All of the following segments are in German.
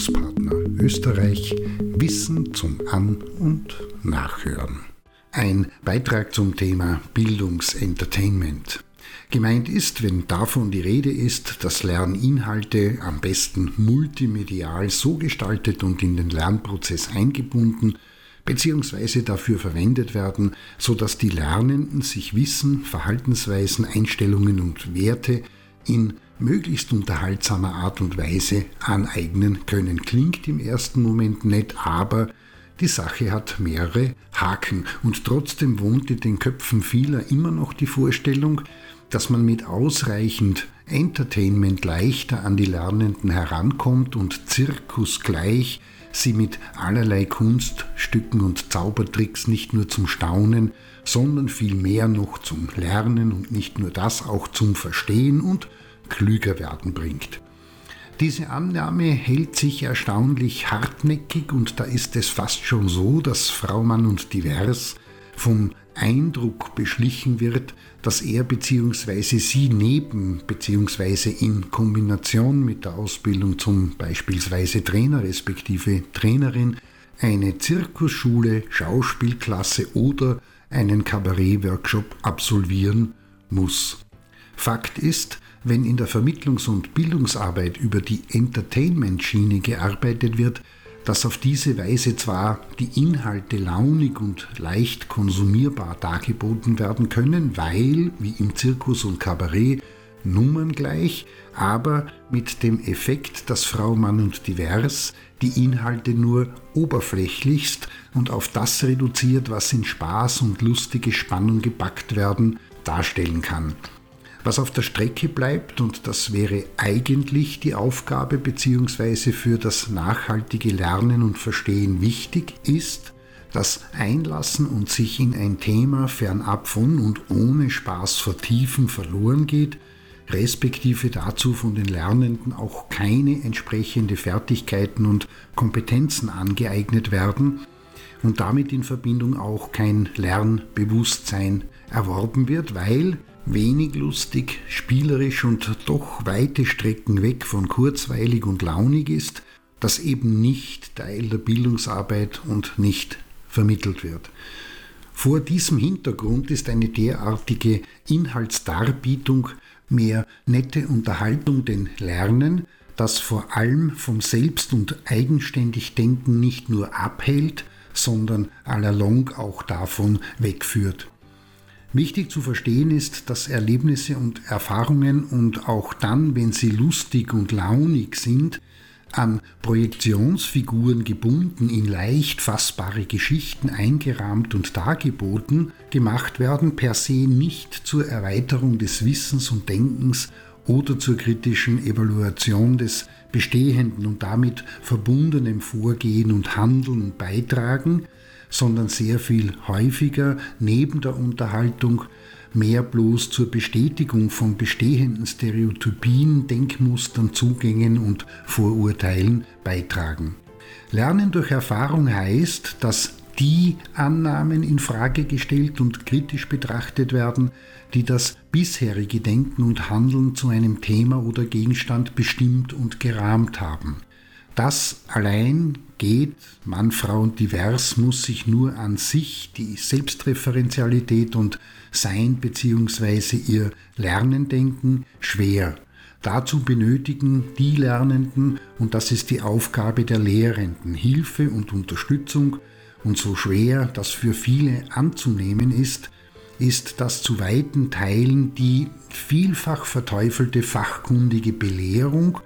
Bildungspartner Österreich Wissen zum An- und Nachhören. Ein Beitrag zum Thema Bildungsentertainment. Gemeint ist, wenn davon die Rede ist, dass Lerninhalte am besten multimedial so gestaltet und in den Lernprozess eingebunden bzw. dafür verwendet werden, sodass die Lernenden sich Wissen, Verhaltensweisen, Einstellungen und Werte in möglichst unterhaltsamer Art und Weise aneignen können. Klingt im ersten Moment nett, aber die Sache hat mehrere Haken und trotzdem wohnt in den Köpfen vieler immer noch die Vorstellung, dass man mit ausreichend Entertainment leichter an die Lernenden herankommt und zirkusgleich sie mit allerlei Kunststücken und Zaubertricks nicht nur zum Staunen, sondern vielmehr noch zum Lernen und nicht nur das auch zum Verstehen und klüger werden bringt. Diese Annahme hält sich erstaunlich hartnäckig und da ist es fast schon so, dass Frau Mann und Divers vom Eindruck beschlichen wird, dass er bzw. sie neben bzw. in Kombination mit der Ausbildung zum beispielsweise Trainer respektive Trainerin eine Zirkusschule, Schauspielklasse oder einen Kabarett-Workshop absolvieren muss. Fakt ist, wenn in der Vermittlungs- und Bildungsarbeit über die Entertainment-Schiene gearbeitet wird, dass auf diese Weise zwar die Inhalte launig und leicht konsumierbar dargeboten werden können, weil, wie im Zirkus und Kabarett, Nummern gleich, aber mit dem Effekt, dass Frau, Mann und Divers die Inhalte nur oberflächlichst und auf das reduziert, was in Spaß und lustige Spannung gepackt werden, darstellen kann. Was auf der Strecke bleibt, und das wäre eigentlich die Aufgabe bzw. für das nachhaltige Lernen und Verstehen wichtig, ist, das Einlassen und sich in ein Thema fernab von und ohne Spaß vertiefen verloren geht, respektive dazu von den Lernenden auch keine entsprechende Fertigkeiten und Kompetenzen angeeignet werden und damit in Verbindung auch kein Lernbewusstsein erworben wird, weil wenig lustig, spielerisch und doch weite Strecken weg von kurzweilig und launig ist, das eben nicht Teil der Bildungsarbeit und nicht vermittelt wird. Vor diesem Hintergrund ist eine derartige Inhaltsdarbietung mehr nette Unterhaltung den Lernen, das vor allem vom Selbst- und eigenständig Denken nicht nur abhält, sondern allalong auch davon wegführt. Wichtig zu verstehen ist, dass Erlebnisse und Erfahrungen und auch dann, wenn sie lustig und launig sind, an Projektionsfiguren gebunden, in leicht fassbare Geschichten eingerahmt und dargeboten gemacht werden, per se nicht zur Erweiterung des Wissens und Denkens oder zur kritischen Evaluation des bestehenden und damit verbundenem Vorgehen und Handeln beitragen, sondern sehr viel häufiger neben der Unterhaltung mehr bloß zur Bestätigung von bestehenden Stereotypien, Denkmustern, Zugängen und Vorurteilen beitragen. Lernen durch Erfahrung heißt, dass die Annahmen in Frage gestellt und kritisch betrachtet werden, die das bisherige Denken und Handeln zu einem Thema oder Gegenstand bestimmt und gerahmt haben. Das allein geht, Mann, Frau und divers, muss sich nur an sich, die Selbstreferenzialität und Sein bzw. ihr Lernen denken, schwer. Dazu benötigen die Lernenden, und das ist die Aufgabe der Lehrenden, Hilfe und Unterstützung, und so schwer das für viele anzunehmen ist, ist das zu weiten Teilen die vielfach verteufelte fachkundige Belehrung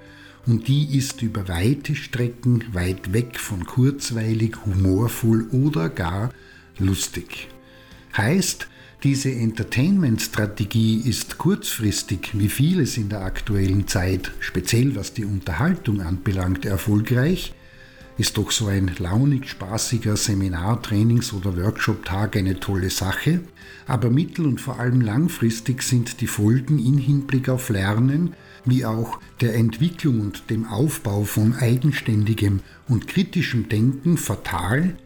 und die ist über weite Strecken weit weg von kurzweilig, humorvoll oder gar lustig. Heißt, diese Entertainment-Strategie ist kurzfristig, wie vieles in der aktuellen Zeit, speziell was die Unterhaltung anbelangt, erfolgreich, ist doch so ein launig spaßiger Seminar-, Trainings- oder Workshop-Tag eine tolle Sache, aber mittel- und vor allem langfristig sind die Folgen in Hinblick auf Lernen wie auch der Entwicklung und dem Aufbau von eigenständigem und kritischem Denken fatal,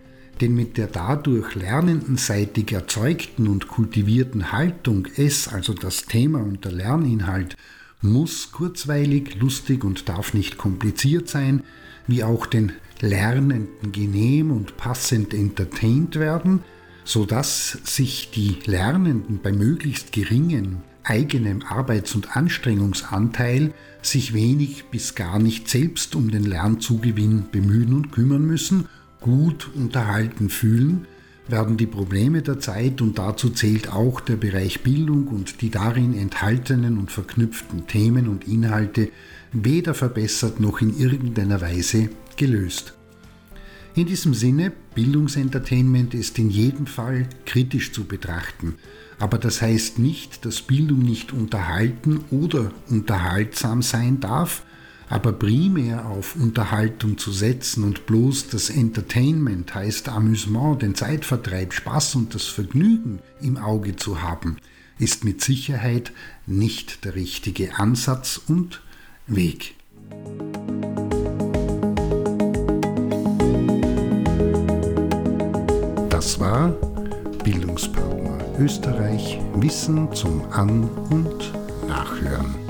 denn mit der dadurch lernendenseitig erzeugten und kultivierten Haltung es, also das Thema und der Lerninhalt, muss kurzweilig, lustig und darf nicht kompliziert sein, wie auch den Lernenden genehm und passend entertaint werden, so dass sich die Lernenden bei möglichst geringen eigenem Arbeits- und Anstrengungsanteil sich wenig bis gar nicht selbst um den Lernzugewinn bemühen und kümmern müssen, gut unterhalten fühlen, werden die Probleme der Zeit und dazu zählt auch der Bereich Bildung und die darin enthaltenen und verknüpften Themen und Inhalte weder verbessert noch in irgendeiner Weise gelöst. In diesem Sinne, Bildungsentertainment ist in jedem Fall kritisch zu betrachten. Aber das heißt nicht, dass Bildung nicht unterhalten oder unterhaltsam sein darf, aber primär auf Unterhaltung zu setzen und bloß das Entertainment heißt Amüsement, den Zeitvertreib, Spaß und das Vergnügen im Auge zu haben, ist mit Sicherheit nicht der richtige Ansatz und Weg. Das war Bildungspartner Österreich Wissen zum An- und Nachhören.